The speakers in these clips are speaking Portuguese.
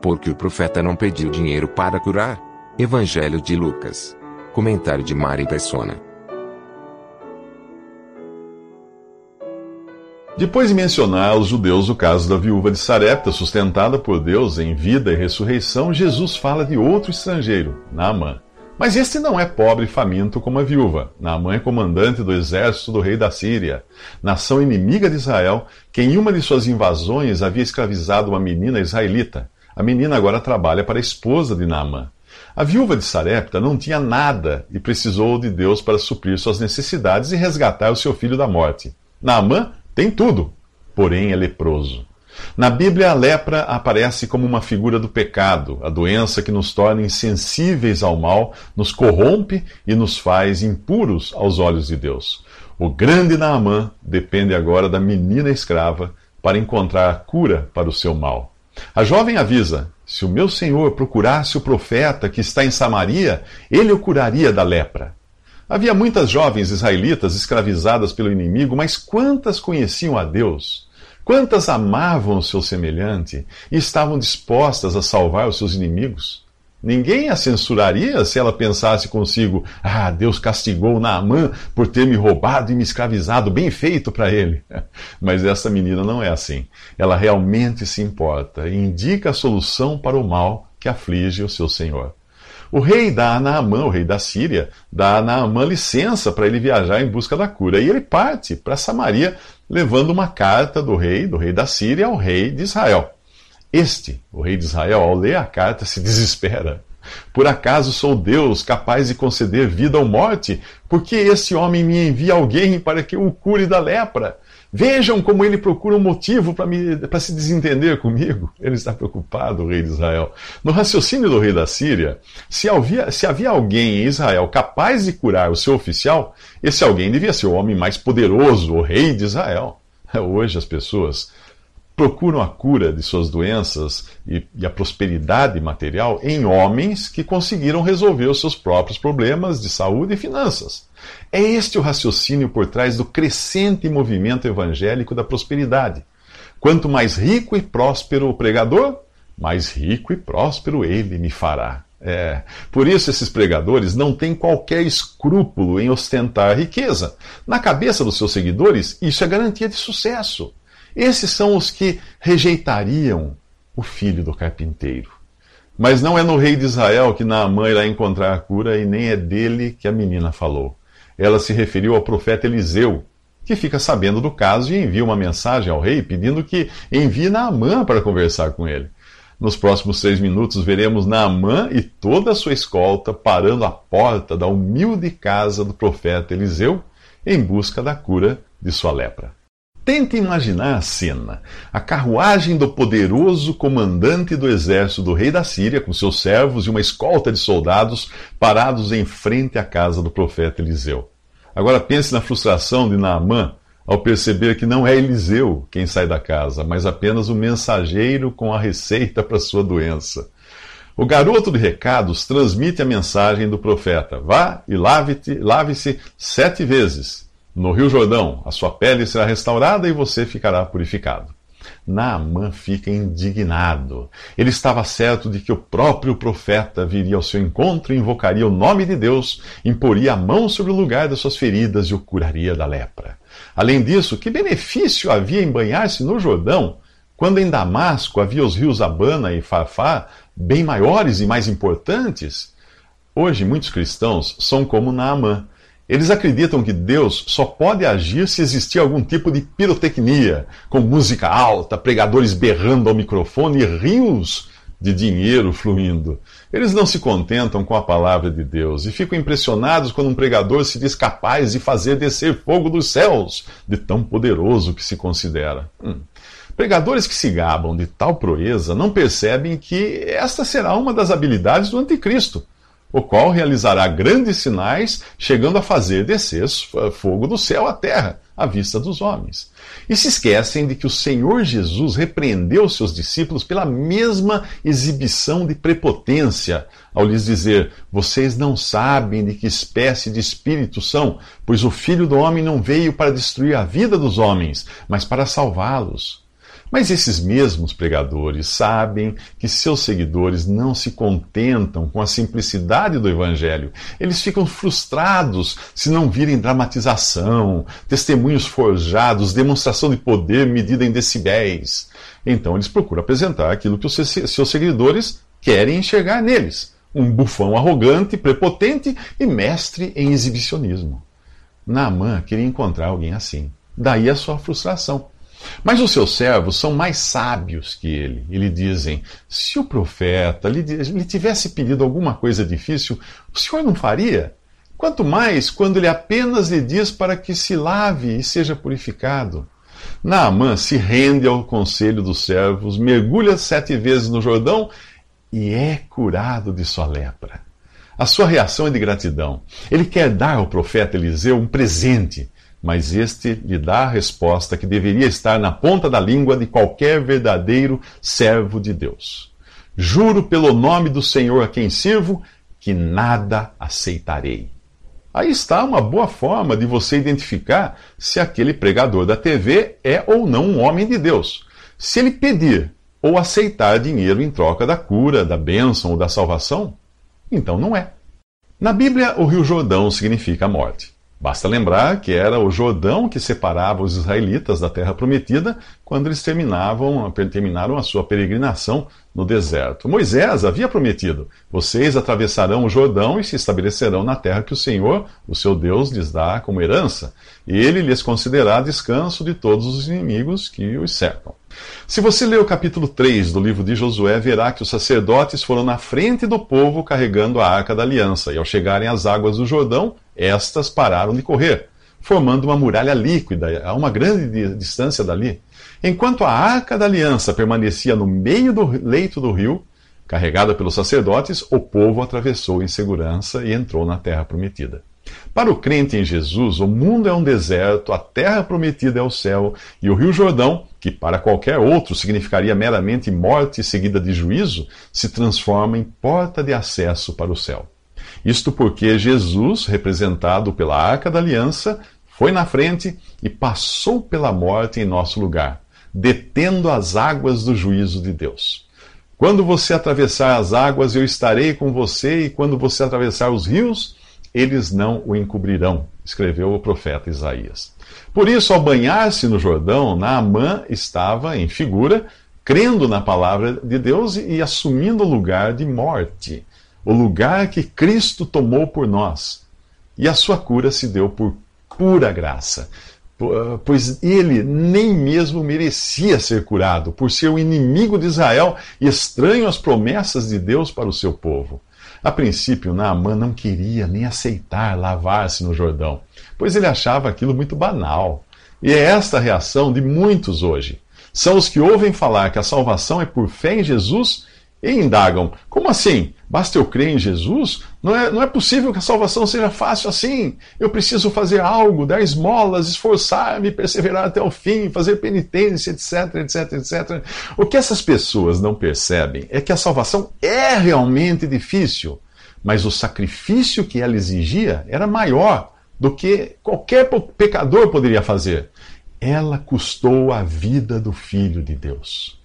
Porque o profeta não pediu dinheiro para curar? Evangelho de Lucas. Comentário de Mari Persona. Depois de mencionar aos judeus o caso da viúva de Sarepta, sustentada por Deus em vida e ressurreição, Jesus fala de outro estrangeiro, Naamã. Mas este não é pobre e faminto como a viúva. Naamã é comandante do exército do rei da Síria, nação inimiga de Israel, que em uma de suas invasões havia escravizado uma menina israelita. A menina agora trabalha para a esposa de Naamã. A viúva de Sarepta não tinha nada e precisou de Deus para suprir suas necessidades e resgatar o seu filho da morte. Naamã tem tudo, porém é leproso. Na Bíblia, a lepra aparece como uma figura do pecado, a doença que nos torna insensíveis ao mal, nos corrompe e nos faz impuros aos olhos de Deus. O grande Naamã depende agora da menina escrava para encontrar a cura para o seu mal. A jovem avisa: se o meu senhor procurasse o profeta que está em Samaria, ele o curaria da lepra. Havia muitas jovens israelitas escravizadas pelo inimigo, mas quantas conheciam a Deus? Quantas amavam o seu semelhante e estavam dispostas a salvar os seus inimigos? Ninguém a censuraria se ela pensasse consigo: Ah, Deus castigou Naamã por ter me roubado e me escravizado, bem feito para ele. Mas essa menina não é assim. Ela realmente se importa e indica a solução para o mal que aflige o seu senhor. O rei dá a Naamã, o rei da Síria, dá a Naamã licença para ele viajar em busca da cura. E ele parte para Samaria, levando uma carta do rei, do rei da Síria, ao rei de Israel. Este, o rei de Israel, ao ler a carta, se desespera. Por acaso sou Deus capaz de conceder vida ou morte? Porque esse homem me envia alguém para que o cure da lepra? Vejam como ele procura um motivo para se desentender comigo. Ele está preocupado, o rei de Israel. No raciocínio do rei da Síria, se havia, se havia alguém em Israel capaz de curar o seu oficial, esse alguém devia ser o homem mais poderoso, o rei de Israel. Hoje as pessoas procuram a cura de suas doenças e, e, a prosperidade material em homens que conseguiram resolver os seus próprios problemas de saúde e finanças. É este o raciocínio por trás do crescente movimento evangélico da prosperidade. Quanto mais rico e próspero o pregador, mais rico e próspero ele me fará. É, por isso esses pregadores não têm qualquer escrúpulo em ostentar riqueza. Na cabeça dos seus seguidores, isso é garantia de sucesso. Esses são os que rejeitariam o filho do carpinteiro. Mas não é no rei de Israel que Naamã irá encontrar a cura e nem é dele que a menina falou. Ela se referiu ao profeta Eliseu, que fica sabendo do caso e envia uma mensagem ao rei pedindo que envie Naamã para conversar com ele. Nos próximos seis minutos veremos Naamã e toda a sua escolta parando à porta da humilde casa do profeta Eliseu em busca da cura de sua lepra. Tente imaginar a cena. A carruagem do poderoso comandante do exército do rei da Síria, com seus servos e uma escolta de soldados parados em frente à casa do profeta Eliseu. Agora pense na frustração de Naamã ao perceber que não é Eliseu quem sai da casa, mas apenas o mensageiro com a receita para sua doença. O garoto de recados transmite a mensagem do profeta: Vá e lave-se lave sete vezes no Rio Jordão, a sua pele será restaurada e você ficará purificado. Naamã fica indignado. Ele estava certo de que o próprio profeta viria ao seu encontro, invocaria o nome de Deus, imporia a mão sobre o lugar das suas feridas e o curaria da lepra. Além disso, que benefício havia em banhar-se no Jordão, quando em Damasco havia os rios Abana e Farfá, bem maiores e mais importantes? Hoje, muitos cristãos são como Naamã eles acreditam que Deus só pode agir se existir algum tipo de pirotecnia, com música alta, pregadores berrando ao microfone e rios de dinheiro fluindo. Eles não se contentam com a palavra de Deus e ficam impressionados quando um pregador se diz capaz de fazer descer fogo dos céus, de tão poderoso que se considera. Hum. Pregadores que se gabam de tal proeza não percebem que esta será uma das habilidades do anticristo o qual realizará grandes sinais, chegando a fazer descer fogo do céu à terra, à vista dos homens. E se esquecem de que o Senhor Jesus repreendeu seus discípulos pela mesma exibição de prepotência, ao lhes dizer: Vocês não sabem de que espécie de espírito são, pois o Filho do Homem não veio para destruir a vida dos homens, mas para salvá-los. Mas esses mesmos pregadores sabem que seus seguidores não se contentam com a simplicidade do Evangelho. Eles ficam frustrados se não virem dramatização, testemunhos forjados, demonstração de poder medida em decibéis. Então eles procuram apresentar aquilo que os seus seguidores querem enxergar neles: um bufão arrogante, prepotente e mestre em exibicionismo. Naamã queria encontrar alguém assim. Daí a sua frustração. Mas os seus servos são mais sábios que ele e lhe dizem: se o profeta lhe, lhe tivesse pedido alguma coisa difícil, o senhor não faria? Quanto mais quando ele apenas lhe diz para que se lave e seja purificado. Naamã se rende ao conselho dos servos, mergulha sete vezes no Jordão e é curado de sua lepra. A sua reação é de gratidão. Ele quer dar ao profeta Eliseu um presente mas este lhe dá a resposta que deveria estar na ponta da língua de qualquer verdadeiro servo de Deus. Juro pelo nome do Senhor a quem sirvo que nada aceitarei. Aí está uma boa forma de você identificar se aquele pregador da TV é ou não um homem de Deus. Se ele pedir ou aceitar dinheiro em troca da cura, da bênção ou da salvação, então não é. Na Bíblia, o Rio Jordão significa morte. Basta lembrar que era o Jordão que separava os israelitas da terra prometida quando eles terminavam, terminaram a sua peregrinação no deserto. Moisés havia prometido: vocês atravessarão o Jordão e se estabelecerão na terra que o Senhor, o seu Deus, lhes dá como herança, ele lhes concederá descanso de todos os inimigos que os cercam. Se você ler o capítulo 3 do livro de Josué, verá que os sacerdotes foram na frente do povo carregando a arca da aliança, e ao chegarem às águas do Jordão, estas pararam de correr, formando uma muralha líquida a uma grande distância dali. Enquanto a arca da aliança permanecia no meio do leito do rio, carregada pelos sacerdotes, o povo atravessou em segurança e entrou na terra prometida. Para o crente em Jesus, o mundo é um deserto, a terra prometida é o céu, e o Rio Jordão, que para qualquer outro significaria meramente morte seguida de juízo, se transforma em porta de acesso para o céu. Isto porque Jesus, representado pela Arca da Aliança, foi na frente e passou pela morte em nosso lugar, detendo as águas do juízo de Deus. Quando você atravessar as águas, eu estarei com você, e quando você atravessar os rios, eles não o encobrirão, escreveu o profeta Isaías. Por isso, ao banhar-se no Jordão, Naamã estava em figura, crendo na palavra de Deus e assumindo o lugar de morte o lugar que Cristo tomou por nós. E a sua cura se deu por pura graça, pois ele nem mesmo merecia ser curado, por ser o inimigo de Israel e estranho às promessas de Deus para o seu povo. A princípio, Naamã não queria nem aceitar lavar-se no Jordão, pois ele achava aquilo muito banal. E é esta a reação de muitos hoje. São os que ouvem falar que a salvação é por fé em Jesus e indagam: como assim? Basta eu crer em Jesus? Não é, não é possível que a salvação seja fácil assim. Eu preciso fazer algo, dar esmolas, esforçar-me, perseverar até o fim, fazer penitência, etc, etc, etc. O que essas pessoas não percebem é que a salvação é realmente difícil, mas o sacrifício que ela exigia era maior do que qualquer pecador poderia fazer. Ela custou a vida do Filho de Deus.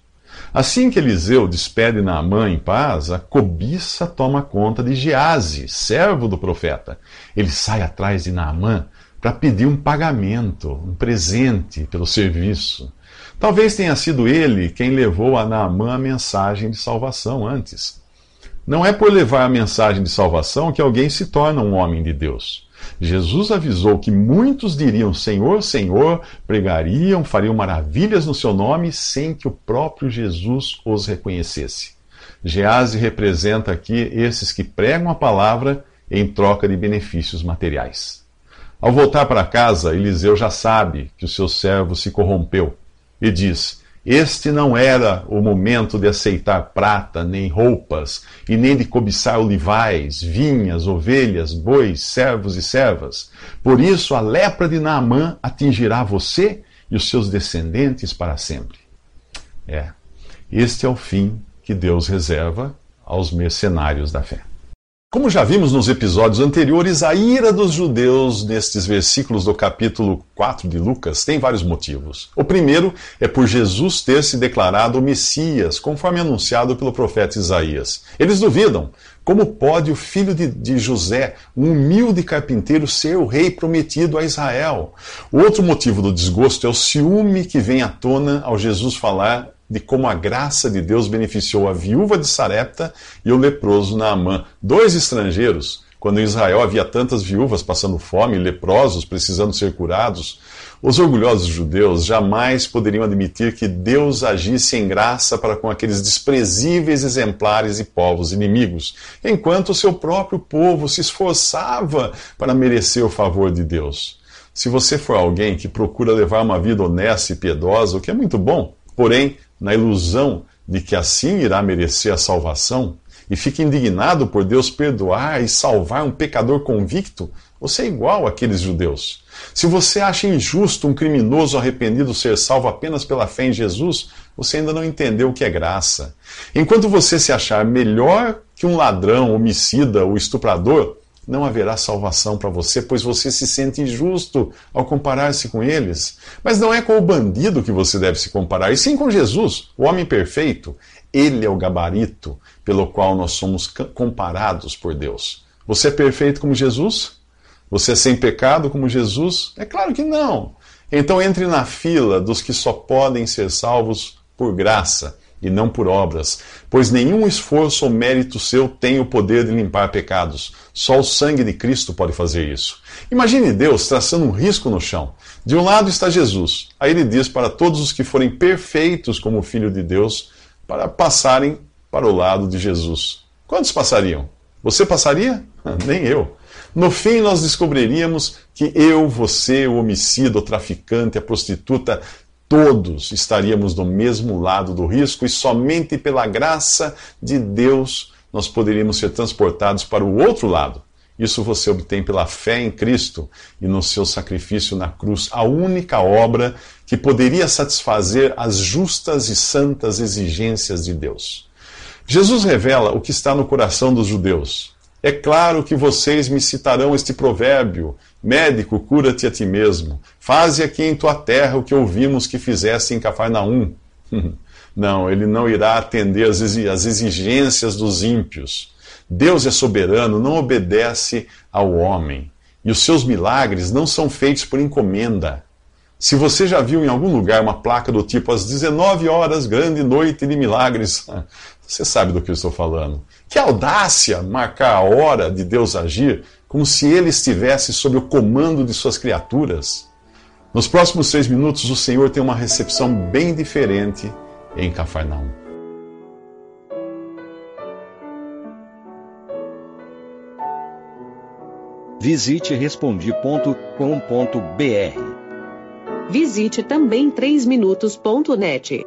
Assim que Eliseu despede Naamã em paz, a cobiça toma conta de Gease, servo do profeta. Ele sai atrás de Naamã para pedir um pagamento, um presente pelo serviço. Talvez tenha sido ele quem levou a Naamã a mensagem de salvação antes. Não é por levar a mensagem de salvação que alguém se torna um homem de Deus. Jesus avisou que muitos diriam Senhor, Senhor, pregariam, fariam maravilhas no seu nome, sem que o próprio Jesus os reconhecesse. Gease representa aqui esses que pregam a palavra em troca de benefícios materiais. Ao voltar para casa, Eliseu já sabe que o seu servo se corrompeu e diz: Este não era o momento de aceitar prata, nem roupas, e nem de cobiçar olivais, vinhas, ovelhas, bois, servos e servas. Por isso a lepra de Naamã atingirá você e os seus descendentes para sempre. É, este é o fim que Deus reserva aos mercenários da fé. Como já vimos nos episódios anteriores, a ira dos judeus nestes versículos do capítulo 4 de Lucas tem vários motivos. O primeiro é por Jesus ter se declarado o Messias, conforme anunciado pelo profeta Isaías. Eles duvidam. Como pode o filho de, de José, um humilde carpinteiro, ser o rei prometido a Israel? O outro motivo do desgosto é o ciúme que vem à tona ao Jesus falar de como a graça de Deus beneficiou a viúva de Sarepta e o leproso Naamã, dois estrangeiros, quando em Israel havia tantas viúvas passando fome, leprosos precisando ser curados. Os orgulhosos judeus jamais poderiam admitir que Deus agisse em graça para com aqueles desprezíveis exemplares e povos inimigos, enquanto o seu próprio povo se esforçava para merecer o favor de Deus. Se você for alguém que procura levar uma vida honesta e piedosa, o que é muito bom, porém na ilusão de que assim irá merecer a salvação, e fica indignado por Deus perdoar e salvar um pecador convicto, você é igual àqueles judeus. Se você acha injusto um criminoso arrependido ser salvo apenas pela fé em Jesus, você ainda não entendeu o que é graça. Enquanto você se achar melhor que um ladrão, homicida ou estuprador, não haverá salvação para você, pois você se sente injusto ao comparar-se com eles. Mas não é com o bandido que você deve se comparar, e sim com Jesus, o homem perfeito. Ele é o gabarito pelo qual nós somos comparados por Deus. Você é perfeito como Jesus? Você é sem pecado como Jesus? É claro que não. Então entre na fila dos que só podem ser salvos por graça e não por obras, pois nenhum esforço ou mérito seu tem o poder de limpar pecados. Só o sangue de Cristo pode fazer isso. Imagine Deus traçando um risco no chão. De um lado está Jesus. Aí ele diz para todos os que forem perfeitos como filho de Deus, para passarem para o lado de Jesus. Quantos passariam? Você passaria? Nem eu. No fim, nós descobriríamos que eu, você, o homicida, o traficante, a prostituta, todos estaríamos do mesmo lado do risco e somente pela graça de Deus nós poderíamos ser transportados para o outro lado. Isso você obtém pela fé em Cristo e no seu sacrifício na cruz, a única obra que poderia satisfazer as justas e santas exigências de Deus. Jesus revela o que está no coração dos judeus. É claro que vocês me citarão este provérbio: Médico, cura-te a ti mesmo. Faze aqui em tua terra o que ouvimos que fizesse em Cafarnaum. Não, ele não irá atender às exigências dos ímpios. Deus é soberano, não obedece ao homem. E os seus milagres não são feitos por encomenda. Se você já viu em algum lugar uma placa do tipo às 19 horas, grande noite de milagres, você sabe do que eu estou falando. Que audácia marcar a hora de Deus agir como se ele estivesse sob o comando de suas criaturas. Nos próximos seis minutos, o Senhor tem uma recepção bem diferente em Cafarnaum. Visite respondi.com.br. Visite também 3minutos.net.